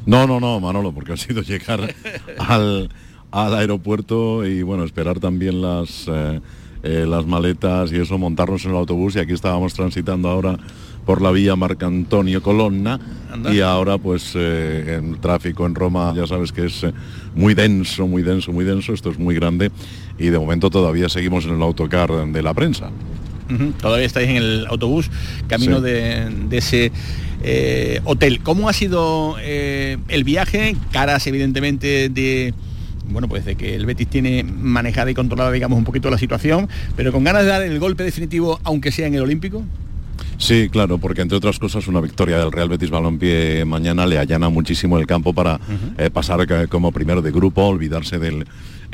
No, no, no, Manolo, porque ha sido llegar al, al aeropuerto y bueno, esperar también las, eh, eh, las maletas y eso, montarnos en el autobús. Y aquí estábamos transitando ahora por la vía Marcantonio Colonna. Y ahora pues eh, el tráfico en Roma ya sabes que es eh, muy denso, muy denso, muy denso, esto es muy grande. Y de momento todavía seguimos en el autocar de la prensa. Todavía estáis en el autobús, camino de, ese eh, hotel. ¿Cómo ha sido el viaje? Caras evidentemente de bueno, pues de que el Betis tiene manejada y controlada, digamos, un poquito la situación, pero con ganas de dar el golpe definitivo, aunque sea en el Olímpico. Sí, claro, porque entre otras cosas una victoria del Real Betis Balompié mañana le allana muchísimo el campo para eh, pasar como primero de grupo, olvidarse del,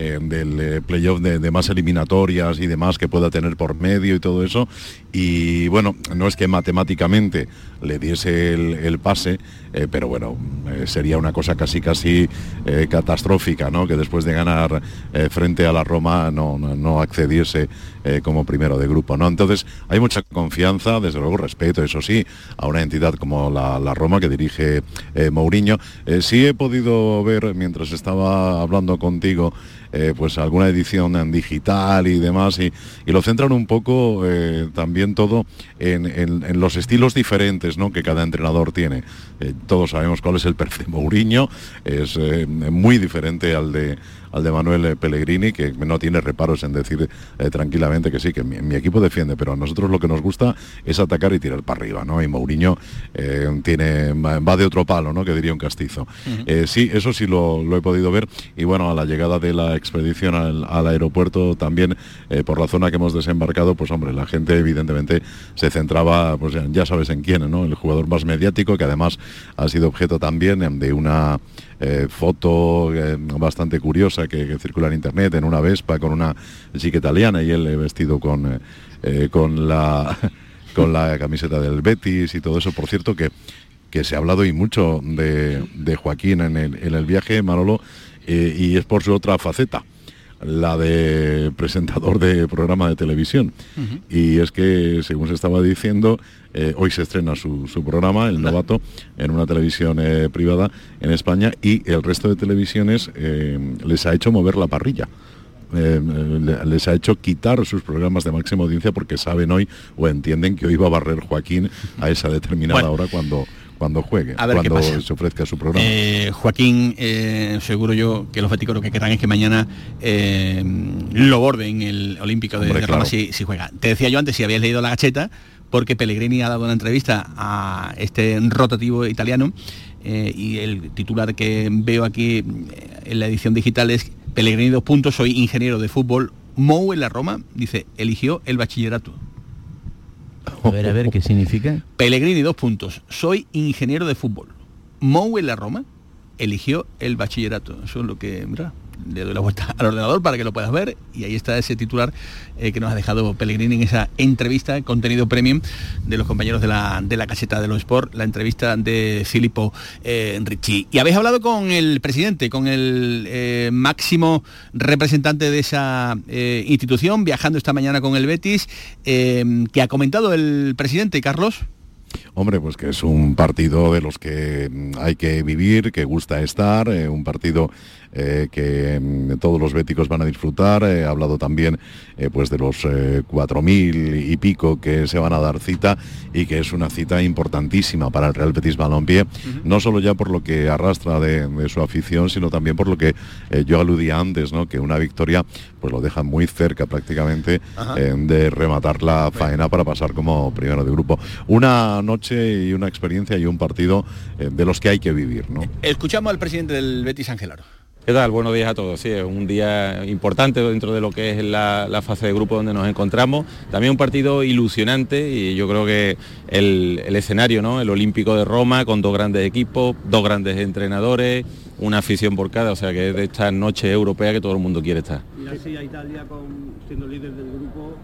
eh, del eh, playoff de, más eliminatorias y demás que pueda tener por medio y todo eso. Y bueno, no es que matemáticamente le diese el, pase, pero bueno, sería una cosa casi casi catastrófica, ¿no? Que después de ganar frente a la Roma no, no accediese como primero de grupo, ¿no? Entonces hay mucha confianza, desde luego respeto, eso sí, a una entidad como la, Roma que dirige eh, Mourinho. Eh, sí he podido ver, mientras estaba hablando contigo, eh, pues alguna edición en digital y demás, y, lo centran un poco también todo en, los estilos diferentes ¿no? que cada entrenador tiene. todos sabemos cuál es el perfil de Mourinho, es muy diferente al de al de Manuel eh, Pellegrini, que no tiene reparos en decir eh, tranquilamente que sí, que mi, equipo defiende, pero a nosotros lo que nos gusta es atacar y tirar para arriba, ¿no? Y Mourinho eh, tiene, va de otro palo, ¿no? Que diría un castizo. sí, eso sí lo, he podido ver. Y bueno, a la llegada de la expedición al, aeropuerto también, por la zona que hemos desembarcado, pues hombre, la gente evidentemente se centraba, pues ya sabes en quién, ¿no? El jugador más mediático, que además ha sido objeto también de una eh, foto eh, bastante curiosa que, circula en internet en una Vespa con una chica italiana y él vestido con, eh, con, la, con la camiseta del Betis y todo eso. Por cierto que, que se ha hablado y mucho de, Joaquín en el, en el, viaje, Manolo, y es por su otra faceta la de presentador de programa de televisión. Y es que, según se estaba diciendo, eh, hoy se estrena su, programa, El Novato, en una televisión eh, privada en España y el resto de televisiones eh, les ha hecho mover la parrilla. les ha hecho quitar sus programas de máxima audiencia porque saben hoy o entienden que hoy va a barrer Joaquín a esa determinada hora cuando cuando juegue, cuando se ofrezca su programa. Eh, Joaquín, eh, seguro yo que los béticos lo que querrán es que mañana eh, lo borden el Olímpico de, Roma si, juega. Te decía yo antes si habías leído la gacheta, porque Pellegrini ha dado una entrevista a este rotativo italiano y el titular que veo aquí en la edición digital es Pellegrini dos puntos, soy ingeniero de fútbol. Mou en la Roma, dice, eligió el bachillerato. A ver, a ver, ¿qué significa? Pellegrini, dos puntos. Soy ingeniero de fútbol. Mou en la Roma eligió el bachillerato. Eso es lo que, mira, le doy la vuelta al ordenador para que lo puedas ver y ahí está ese titular eh, que nos ha dejado Pellegrini en esa entrevista, contenido premium de los compañeros de la, de la caseta de los Sport, la entrevista de Filippo eh, Ricci. Y habéis hablado con el presidente, con el eh, máximo representante de esa institución, viajando esta mañana con el Betis, que ha comentado el presidente Carlos. Hombre, pues que es un partido de los que hay que vivir, que gusta estar, un partido eh, que mm, todos los béticos van a disfrutar. He hablado también eh, pues de los 4.000 eh, y pico que se van a dar cita y que es una cita importantísima para el Real Betis Balompié, no solo ya por lo que arrastra de, su afición, sino también por lo que yo aludía antes, ¿no? que una victoria pues lo deja muy cerca prácticamente de rematar la faena para pasar como primero de grupo. Una noche y una experiencia y un partido de los que hay que vivir. ¿no? Escuchamos al presidente del Betis Angelaro. ¿Qué tal? Buenos días a todos. Sí, es un día importante dentro de lo que es la, fase de grupo donde nos encontramos. También un partido ilusionante y yo creo que el, escenario, ¿no? El Olímpico de Roma con dos grandes equipos, dos grandes entrenadores, una afición por cada, o sea que es de esta noche europea que todo el mundo quiere estar. Y así a Italia siendo líder del grupo,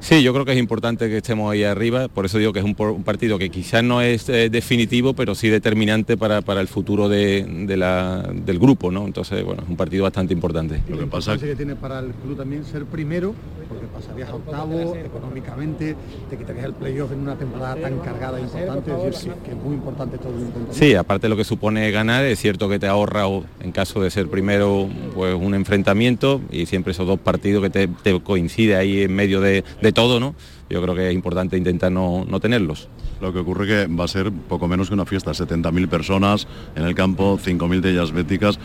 Sí, yo creo que es importante que estemos ahí arriba, por eso digo que es un, partido que quizás no es eh, definitivo, pero sí determinante para, el futuro del grupo, ¿no? Entonces, bueno, es un partido bastante importante. Lo que pasa es que tiene para el club también ser primero, porque pasarías a octavo, económicamente, te quitarías el playoff en una temporada tan cargada e importante, es decir, sí, que es muy importante todo el. Sí, aparte de lo que supone ganar, es cierto que te ahorra en caso de ser primero pues un enfrentamiento y siempre esos dos partidos que te, te coincide ahí en medio de, de todo, ¿no? Yo creo que es importante intentar no, no tenerlos. Lo que ocurre que va a ser poco menos que una fiesta, 70.000 personas en el campo, 5.000 de ellas béticas,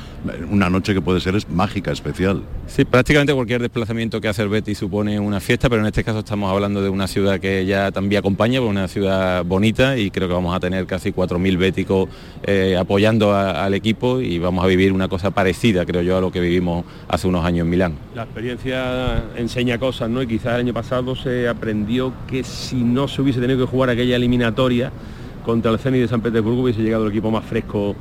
una noche que puede ser es mágica, especial. Sí, prácticamente cualquier desplazamiento que hace el Betis supone una fiesta, pero en este caso estamos hablando de una ciudad que ya también acompaña, una ciudad bonita y creo que vamos a tener casi 4.000 béticos eh, apoyando al equipo y vamos a vivir una cosa parecida, creo yo, a lo que vivimos hace unos años en Milán. La experiencia enseña cosas, ¿no? Y quizás el año pasado se aprendió que si no se hubiese tenido que jugar aquella eliminación contra el Zenit de San Petersburgo hubiese llegado el equipo más fresco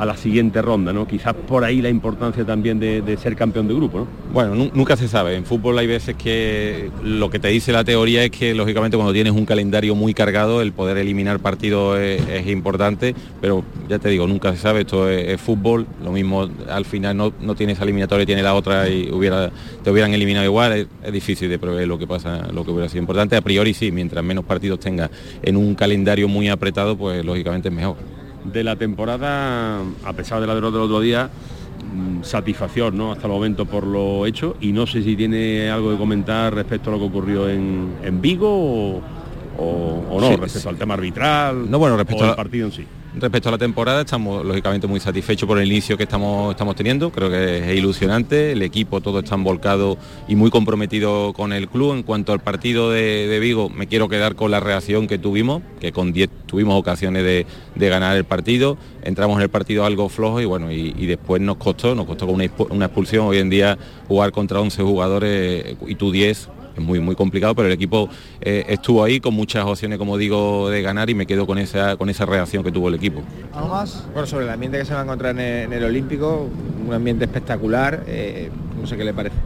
a la siguiente ronda, ¿no? Quizás por ahí la importancia también de, ser campeón de grupo, ¿no? Bueno, nunca se sabe. En fútbol hay veces que lo que te dice la teoría es que lógicamente cuando tienes un calendario muy cargado, el poder eliminar partidos es, importante, pero ya te digo, nunca se sabe, esto es, fútbol, lo mismo al final no, tienes eliminatoria, tiene la otra y hubiera, te hubieran eliminado igual, es, difícil de prever lo que pasa, lo que hubiera sido importante. A priori sí, mientras menos partidos tenga en un calendario muy apretado, pues lógicamente es mejor de la temporada, a pesar de la derrota del otro día, mm, satisfacción ¿no? hasta el momento por lo hecho y no sé si tiene algo que comentar respecto a lo que ocurrió en, Vigo o, no, respecto al tema arbitral no, bueno, respecto al partido en sí. Respecto a la temporada, estamos lógicamente muy satisfechos por el inicio que estamos, estamos teniendo, creo que es ilusionante, el equipo todo está volcado y muy comprometido con el club. En cuanto al partido de, Vigo, me quiero quedar con la reacción que tuvimos, que con 10 tuvimos ocasiones de, ganar el partido, entramos en el partido algo flojo y bueno, y, después nos costó, nos costó con una, una expulsión, hoy en día jugar contra 11 jugadores y tú 10 es muy, muy complicado, pero el equipo eh, estuvo ahí con muchas opciones, como digo, de ganar y me quedo con esa, con esa reacción que tuvo el equipo. ¿Algo más? Bueno, sobre el ambiente que se va a encontrar en, el Olímpico, un ambiente espectacular, eh, no sé qué le parece.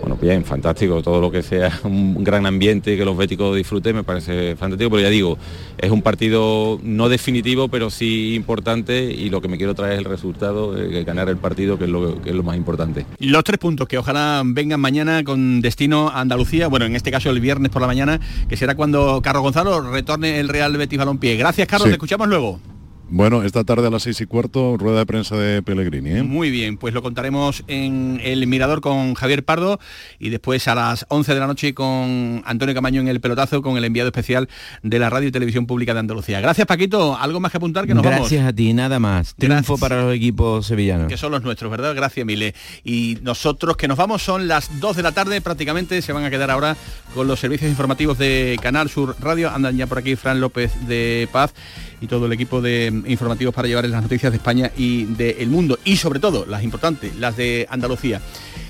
Bueno, bien, fantástico, todo lo que sea un gran ambiente y que los béticos disfruten me parece fantástico, pero ya digo, es un partido no definitivo, pero sí importante y lo que me quiero traer es el resultado, ganar el partido, que es, lo, que es lo más importante. Los tres puntos que ojalá vengan mañana con destino a Andalucía, bueno, en este caso el viernes por la mañana, que será cuando Carlos Gonzalo retorne el Real Betis Balompié. Gracias, Carlos, te escuchamos luego. Bueno, esta tarde a las seis y cuarto, rueda de prensa de Pellegrini. ¿eh? Muy bien, pues lo contaremos en el Mirador con Javier Pardo y después a las 11 de la noche con Antonio Camaño en el pelotazo con el enviado especial de la Radio y Televisión Pública de Andalucía. Gracias Paquito, ¿algo más que apuntar que nos Gracias a ti, nada más. Triunfo para los equipos sevillanos. Que son los nuestros, ¿verdad? Gracias, Mile. Y nosotros que nos vamos son las 2 de la tarde, prácticamente se van a quedar ahora con los servicios informativos de Canal Sur Radio. Andan ya por aquí Fran López de Paz y todo el equipo de informativos para llevarles las noticias de España y del mundo y sobre todo las importantes, las de Andalucía.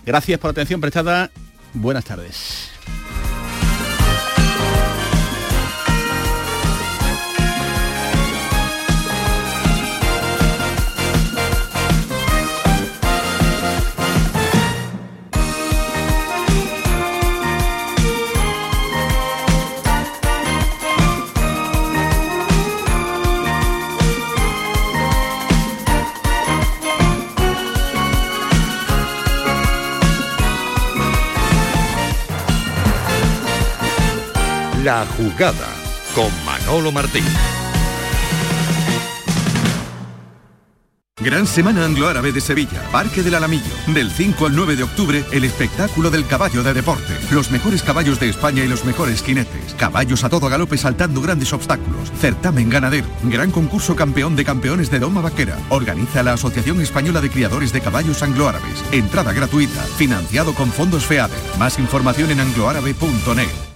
Gracias por la atención prestada. Buenas tardes. La jugada con Manolo Martín. Gran Semana Anglo-Árabe de Sevilla, Parque del Alamillo. Del 5 al 9 de octubre, el espectáculo del caballo de deporte. Los mejores caballos de España y los mejores jinetes. Caballos a todo galope saltando grandes obstáculos. Certamen ganadero. Gran concurso campeón de campeones de Doma Vaquera. Organiza la Asociación Española de Criadores de Caballos Anglo-Árabes. Entrada gratuita. Financiado con fondos FEADER. Más información en angloárabe.net.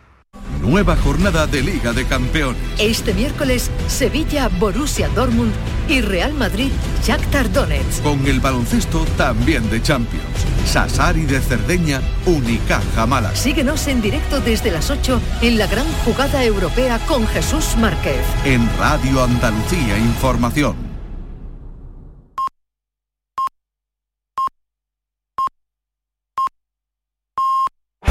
Nueva jornada de Liga de Campeones. Este miércoles, Sevilla, Borussia Dortmund y Real Madrid, Shakhtar Donetsk. Con el baloncesto también de Champions. Sassari de Cerdeña, Unicaja Málaga. Síguenos en directo desde las 8 en la gran jugada europea con Jesús Márquez. En Radio Andalucía Información.